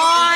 Oh!